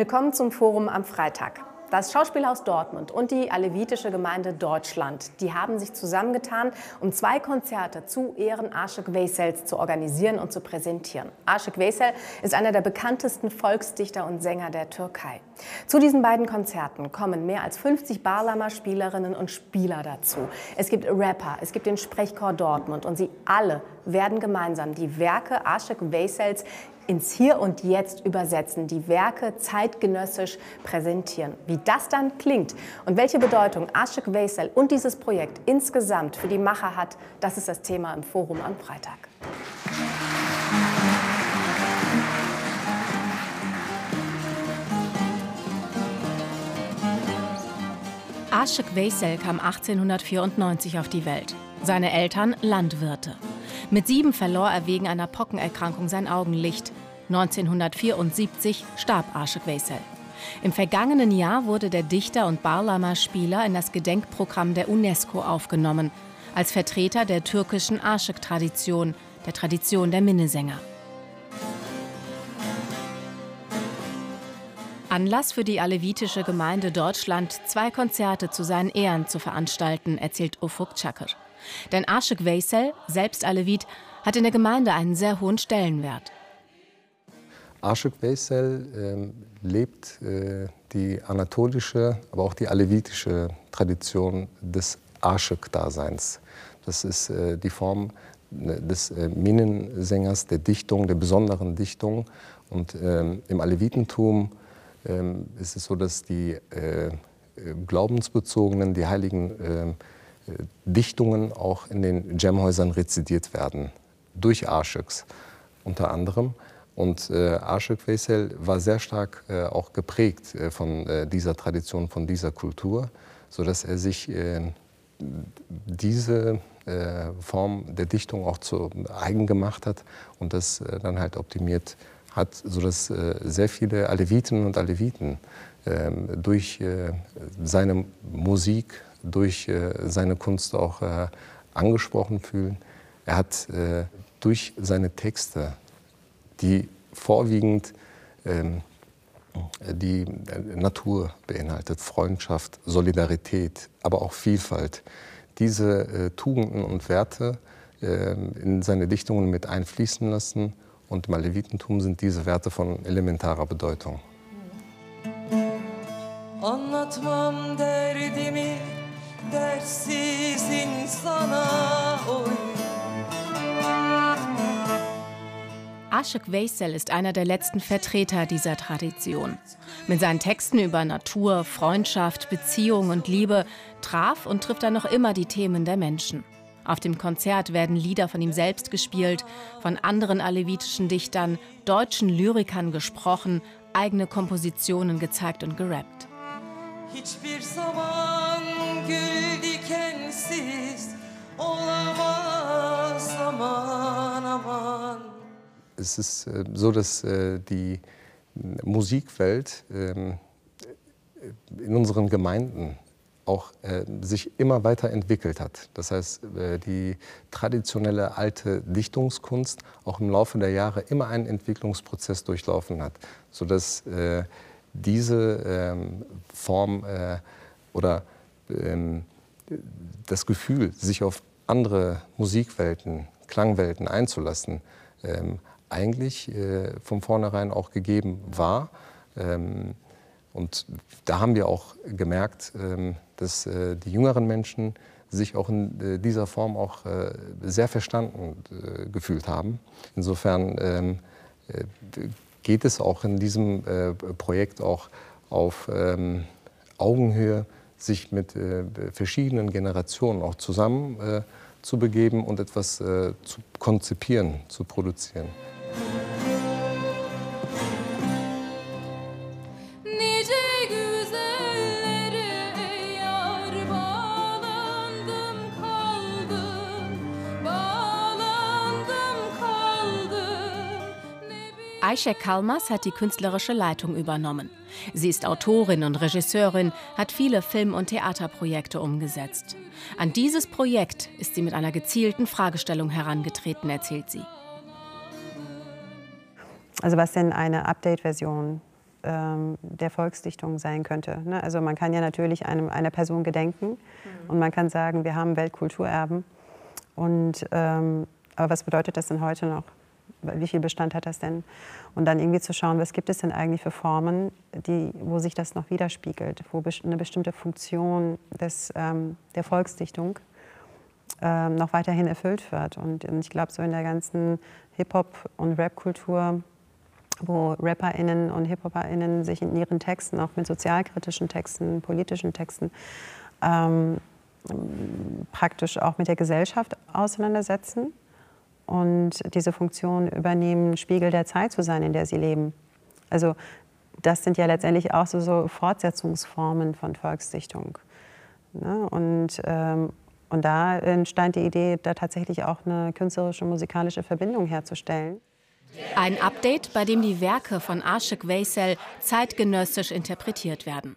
Willkommen zum Forum am Freitag. Das Schauspielhaus Dortmund und die Alevitische Gemeinde Deutschland, die haben sich zusammengetan, um zwei Konzerte zu Ehren Aşık Veysels zu organisieren und zu präsentieren. Aşık Veysel ist einer der bekanntesten Volksdichter und Sänger der Türkei. Zu diesen beiden Konzerten kommen mehr als 50 Barlama-Spielerinnen und Spieler dazu. Es gibt Rapper, es gibt den Sprechchor Dortmund und sie alle werden gemeinsam die Werke Aşık Veysels ins Hier und Jetzt übersetzen, die Werke zeitgenössisch präsentieren. Wie das dann klingt und welche Bedeutung Aşık Veysel und dieses Projekt insgesamt für die Macher hat, das ist das Thema im Forum am Freitag. Aşık Veysel kam 1894 auf die Welt. Seine Eltern Landwirte. Mit sieben verlor er wegen einer Pockenerkrankung sein Augenlicht. 1974 starb Aşık Veysel. Im vergangenen Jahr wurde der Dichter und Barlama-Spieler in das Gedenkprogramm der UNESCO aufgenommen, als Vertreter der türkischen Aşık-Tradition, der Tradition der Minnesänger. Anlass für die alevitische Gemeinde Deutschland, zwei Konzerte zu seinen Ehren zu veranstalten, erzählt Ufuk Çakır. Denn Aşık Veysel, selbst Alevit, hat in der Gemeinde einen sehr hohen Stellenwert. Aşık Veysel äh, lebt äh, die anatolische, aber auch die alevitische Tradition des Aşık-Daseins. Das ist äh, die Form ne, des äh, Minensängers, der Dichtung, der besonderen Dichtung. Und ähm, im Alevitentum ist es so, dass die äh, glaubensbezogenen, die heiligen ähm, Dichtungen auch in den Jamhäusern rezidiert werden, durch Aşıks unter anderem. Und äh, Aşık Veysel war sehr stark äh, auch geprägt äh, von äh, dieser Tradition, von dieser Kultur, sodass er sich äh, diese äh, Form der Dichtung auch zu eigen gemacht hat und das äh, dann halt optimiert hat, sodass äh, sehr viele Aleviten und Aleviten ähm, durch äh, seine Musik, durch äh, seine Kunst auch äh, angesprochen fühlen. Er hat äh, durch seine Texte, die vorwiegend ähm, die Natur beinhaltet, Freundschaft, Solidarität, aber auch Vielfalt, diese Tugenden und Werte ähm, in seine Dichtungen mit einfließen lassen. Und im Alevitentum sind diese Werte von elementarer Bedeutung. Anlatmam derdimi dersiz insana oy. Aşık Veysel ist einer der letzten Vertreter dieser Tradition. Mit seinen Texten über Natur, Freundschaft, Beziehung und Liebe traf und trifft er noch immer die Themen der Menschen. Auf dem Konzert werden Lieder von ihm selbst gespielt, von anderen alevitischen Dichtern, deutschen Lyrikern gesprochen, eigene Kompositionen gezeigt und gerappt. Hiçbir zaman gül dikensiz olamaz aman aman. Es ist äh, so, dass äh, die Musikwelt ähm, in unseren Gemeinden auch äh, sich immer weiter entwickelt hat. Das heißt, äh, die traditionelle alte Dichtungskunst auch im Laufe der Jahre immer einen Entwicklungsprozess durchlaufen hat, sodass äh, diese ähm, Form äh, oder ähm, das Gefühl, sich auf andere Musikwelten, Klangwelten einzulassen, ähm, eigentlich äh, von vornherein auch gegeben war. Und da haben wir auch gemerkt, ähm, dass äh, die jüngeren Menschen sich auch in äh, dieser Form auch äh, sehr verstanden gefühlt haben. Insofern ähm, äh, geht es auch in diesem Projekt auch auf ähm, Augenhöhe, sich mit verschiedenen Generationen auch zusammen zu begeben und etwas zu konzipieren, zu produzieren. Ayşe Kalmas hat die künstlerische Leitung übernommen. Sie ist Autorin und Regisseurin, hat viele Film- und Theaterprojekte umgesetzt. An dieses Projekt ist sie mit einer gezielten Fragestellung herangetreten, erzählt sie. Also was denn eine Update-Version ähm, der Volksdichtung sein könnte. Ne? Also man kann ja natürlich einem, einer Person gedenken und man kann sagen, wir haben Weltkulturerben. Und, ähm, aber was bedeutet das denn heute noch? Wie viel Bestand hat das denn? Und dann irgendwie zu schauen, was gibt es denn eigentlich für Formen, die, wo sich das noch widerspiegelt, wo eine bestimmte Funktion des, ähm, der Volksdichtung ähm, noch weiterhin erfüllt wird. Und ich glaube, so in der ganzen Hip-Hop- und Rap-Kultur, wo RapperInnen und Hip-HopperInnen sich in ihren Texten, auch mit sozialkritischen Texten, politischen Texten, ähm, praktisch auch mit der Gesellschaft auseinandersetzen und diese Funktion übernehmen, Spiegel der Zeit zu sein, in der sie leben. Also das sind ja letztendlich auch so, so Fortsetzungsformen von Volksdichtung. Ne? Und, ähm, und da entstand die Idee, da tatsächlich auch eine künstlerische, musikalische Verbindung herzustellen. Ein Update, bei dem die Werke von Aşık Veysel zeitgenössisch interpretiert werden.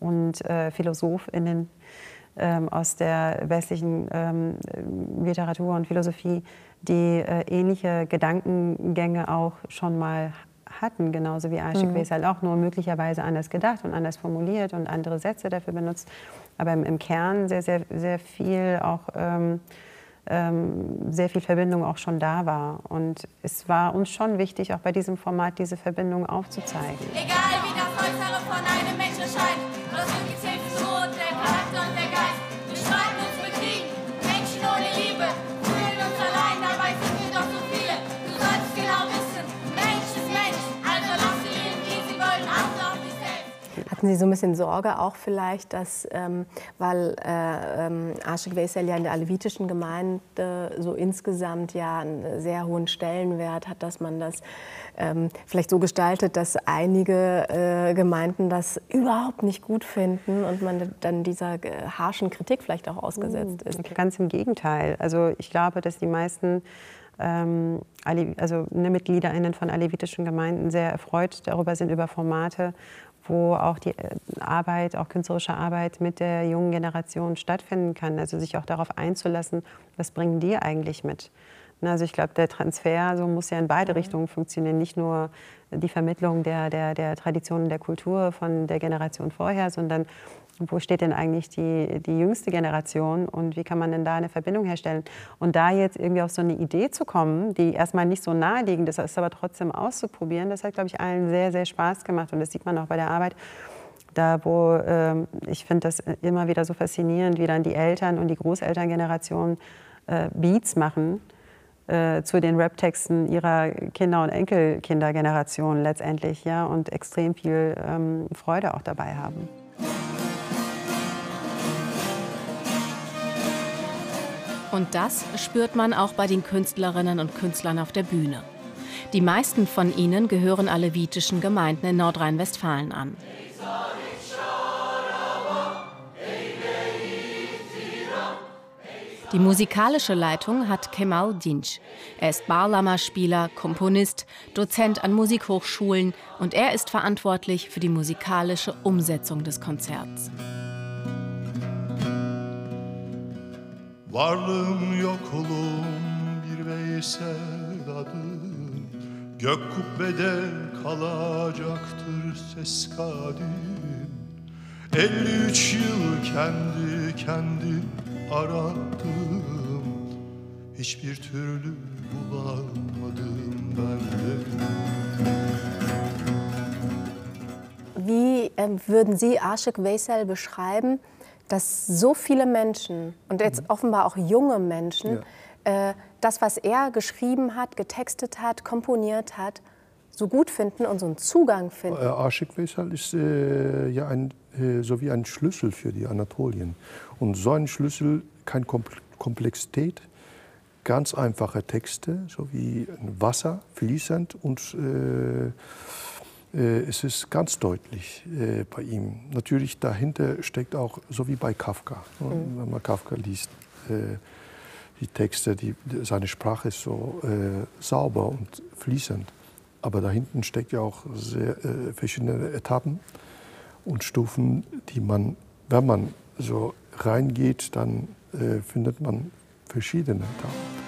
und äh, PhilosophInnen ähm, aus der westlichen ähm, Literatur und Philosophie, die äh, ähnliche Gedankengänge auch schon mal hatten, genauso wie Aşık Veysel, auch nur möglicherweise anders gedacht und anders formuliert und andere Sätze dafür benutzt, aber im, im Kern sehr, sehr, sehr viel auch ähm, ähm, sehr viel Verbindung auch schon da war. Und es war uns schon wichtig, auch bei diesem Format diese Verbindung aufzuzeigen. Egal wie das Hatten Sie so ein bisschen Sorge auch vielleicht, dass, ähm, weil äh, ähm, Aşık Veysel ja in der alevitischen Gemeinde so insgesamt ja einen sehr hohen Stellenwert hat, dass man das ähm, vielleicht so gestaltet, dass einige äh, Gemeinden das überhaupt nicht gut finden und man dann dieser äh, harschen Kritik vielleicht auch ausgesetzt ist. Ganz im Gegenteil. Also ich glaube, dass die meisten ähm, also, ne, MitgliederInnen von alevitischen Gemeinden sehr erfreut darüber sind, über Formate, wo auch die äh, Arbeit, auch künstlerische Arbeit mit der jungen Generation stattfinden kann. Also sich auch darauf einzulassen, was bringen die eigentlich mit. Also ich glaube, der Transfer so muss ja in beide Richtungen funktionieren. Nicht nur die Vermittlung der, der, der Traditionen der Kultur von der Generation vorher, sondern wo steht denn eigentlich die, die jüngste Generation und wie kann man denn da eine Verbindung herstellen? Und da jetzt irgendwie auf so eine Idee zu kommen, die erstmal nicht so naheliegend ist, aber trotzdem auszuprobieren, das hat, glaube ich, allen sehr, sehr Spaß gemacht. Und das sieht man auch bei der Arbeit. Da, wo ähm, ich finde das immer wieder so faszinierend, wie dann die Eltern und die Großelterngeneration äh, Beats machen äh, zu den Rap-Texten ihrer Kinder- und Enkelkindergeneration letztendlich, ja, und extrem viel ähm, Freude auch dabei haben. Und das spürt man auch bei den Künstlerinnen und Künstlern auf der Bühne. Die meisten von ihnen gehören alevitischen Gemeinden in Nordrhein-Westfalen an. Die musikalische Leitung hat Kemal Dinç. Er ist Barlama-Spieler, Komponist, Dozent an Musikhochschulen und er ist verantwortlich für die musikalische Umsetzung des Konzerts. Varlığım yokulum bir Veysel adım Gök kubbede kalacaktır ses kadim 53 yıl kendi kendim aradım Hiçbir türlü bulamadım ben de Wie ähm, würden Sie Aşık Veysel beschreiben, dass so viele Menschen und jetzt offenbar auch junge Menschen äh, das, was er geschrieben hat, getextet hat, komponiert hat, so gut finden und so einen Zugang finden? Äh, Aşık Veysel ist äh, ja ein, äh, so wie ein Schlüssel für die Anatolien. Und so ein Schlüssel, keine Kom Komplexität, ganz einfache Texte, so wie Wasser, fließend und äh, äh, es ist ganz deutlich äh, bei ihm. Natürlich dahinter steckt auch, so wie bei Kafka, ne? Mhm. wenn man Kafka liest, äh, die Texte, die, seine Sprache ist so äh, sauber und fließend. Aber dahinten steckt ja auch sehr äh, verschiedene Etappen und Stufen, die man, wenn man so reingeht, dann äh, findet man verschiedene Etappen.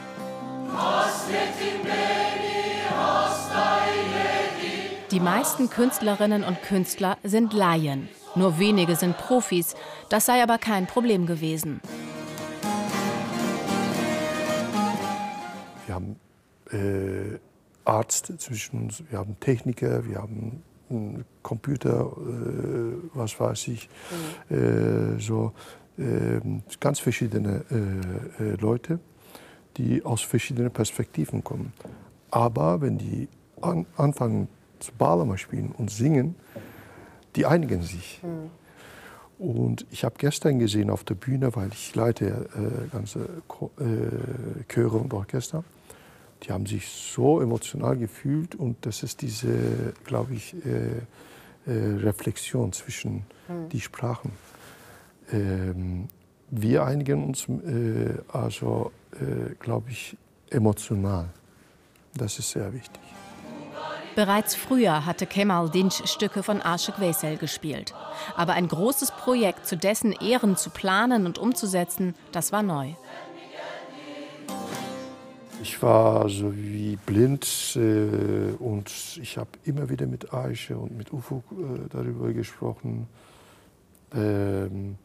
Die meisten Künstlerinnen und Künstler sind Laien. Nur wenige sind Profis. Das sei aber kein Problem gewesen. Wir haben äh, Arzt zwischen uns, wir haben Techniker, wir haben Computer, äh, was weiß ich, äh, so ganz verschiedene äh, äh, Leute, die aus verschiedenen Perspektiven kommen. Aber wenn die an, anfangen zu Balama spielen und singen, die einigen sich. Und ich habe gestern gesehen auf der Bühne, weil ich leite äh, ganze äh, Chöre und Orchester, die haben sich so emotional gefühlt und das ist diese, glaube ich, äh, äh, Reflexion zwischen die Sprachen. Ähm, wir einigen uns äh, also, äh, glaube ich, emotional. Das ist sehr wichtig. Bereits früher hatte Kemal Dinç Stücke von Aşık Veysel gespielt. Aber ein großes Projekt zu dessen Ehren zu planen und umzusetzen, das war neu. Ich war so wie blind äh, und ich habe immer wieder mit Aische und mit Ufuk äh, darüber gesprochen, ähm,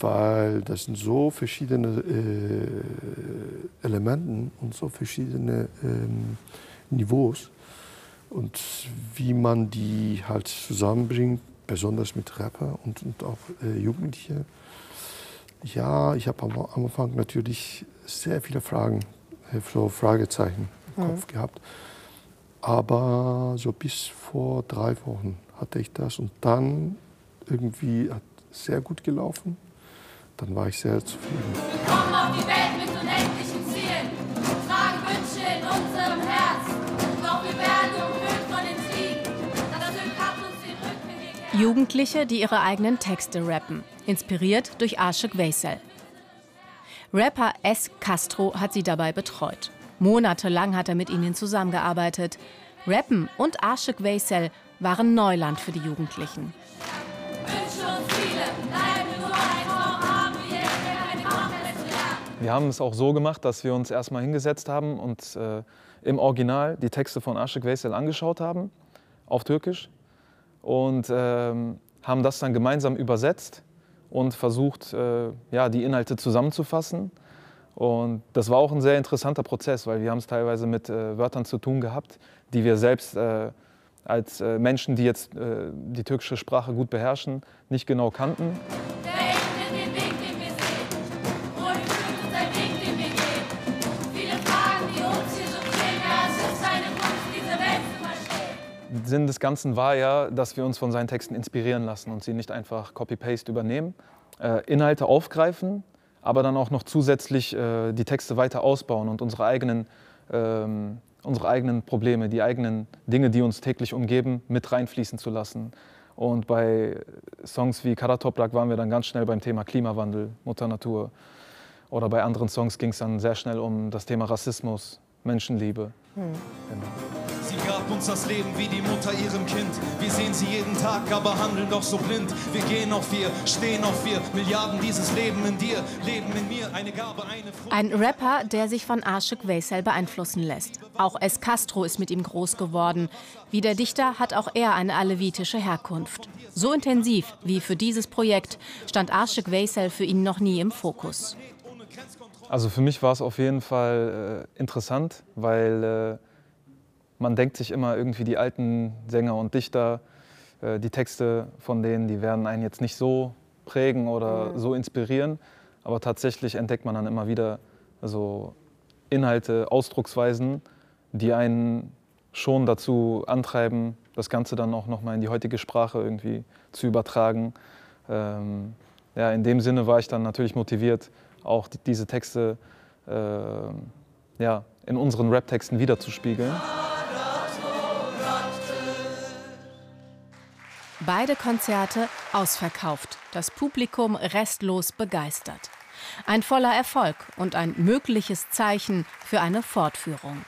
weil das sind so verschiedene äh, Elementen und so verschiedene ähm, Niveaus und wie man die halt zusammenbringt, besonders mit Rapper und, und auch äh, Jugendliche. Ja, ich habe am am Anfang natürlich sehr viele Fragen, äh, so Fragezeichen im Kopf gehabt. Aber so bis vor drei Wochen hatte ich das und dann irgendwie hat sehr gut gelaufen. Dann war ich sehr zufrieden. Wir kommen auf die Welt mit unendlichen Zielen, tragen Wünsche in unserem Herz. Doch wir werden umhüllt von den Kriegen. Das Glück hat uns den Rücken gekehrt. Jugendliche, die ihre eigenen Texte rappen, inspiriert durch Aşık Veysel. Rapper S. Castro hat sie dabei betreut. Monatelang hat er mit ihnen zusammengearbeitet. Rappen und Aşık Veysel waren Neuland für die Jugendlichen. Wir haben es auch so gemacht, dass wir uns erstmal hingesetzt haben und äh, im Original die Texte von Aşık Veysel angeschaut haben, auf Türkisch. Und ähm, haben das dann gemeinsam übersetzt und versucht, äh, ja, die Inhalte zusammenzufassen. Und das war auch ein sehr interessanter Prozess, weil wir haben es teilweise mit äh, Wörtern zu tun gehabt, die wir selbst äh, als äh, Menschen, die jetzt äh, die türkische Sprache gut beherrschen, nicht genau kannten. Sinn des Ganzen war ja, dass wir uns von seinen Texten inspirieren lassen und sie nicht einfach Copy-Paste übernehmen, äh, Inhalte aufgreifen, aber dann auch noch zusätzlich äh, die Texte weiter ausbauen und unsere eigenen, ähm, unsere eigenen Probleme, die eigenen Dinge, die uns täglich umgeben, mit reinfließen zu lassen. Und bei Songs wie Karatoprak waren wir dann ganz schnell beim Thema Klimawandel, Mutter Natur. Oder bei anderen Songs ging es dann sehr schnell um das Thema Rassismus, Menschenliebe. Genau. Sie gab uns das Leben wie die Mutter ihrem Kind. Wir sehen sie jeden Tag, aber handeln doch so blind. Wir gehen auf wir, stehen auf wir. Milliarden dieses Leben in dir, Leben in mir. Eine Gabe, eine Frucht. Ein Rapper, der sich von Aşık Veysel beeinflussen lässt. Auch S. Castro ist mit ihm groß geworden. Wie der Dichter hat auch er eine alevitische Herkunft. So intensiv wie für dieses Projekt stand Aşık Veysel für ihn noch nie im Fokus. Also für mich war es auf jeden Fall äh, interessant, weil äh, man denkt sich immer irgendwie die alten Sänger und Dichter, äh, die Texte von denen, die werden einen jetzt nicht so prägen oder so inspirieren. Aber tatsächlich entdeckt man dann immer wieder so Inhalte, Ausdrucksweisen, die einen schon dazu antreiben, das Ganze dann auch nochmal in die heutige Sprache irgendwie zu übertragen. Ähm, ja, in dem Sinne war ich dann natürlich motiviert, auch die, diese Texte äh, ja, in unseren Rap-Texten wiederzuspiegeln. Beide Konzerte ausverkauft, das Publikum restlos begeistert. Ein voller Erfolg und ein mögliches Zeichen für eine Fortführung.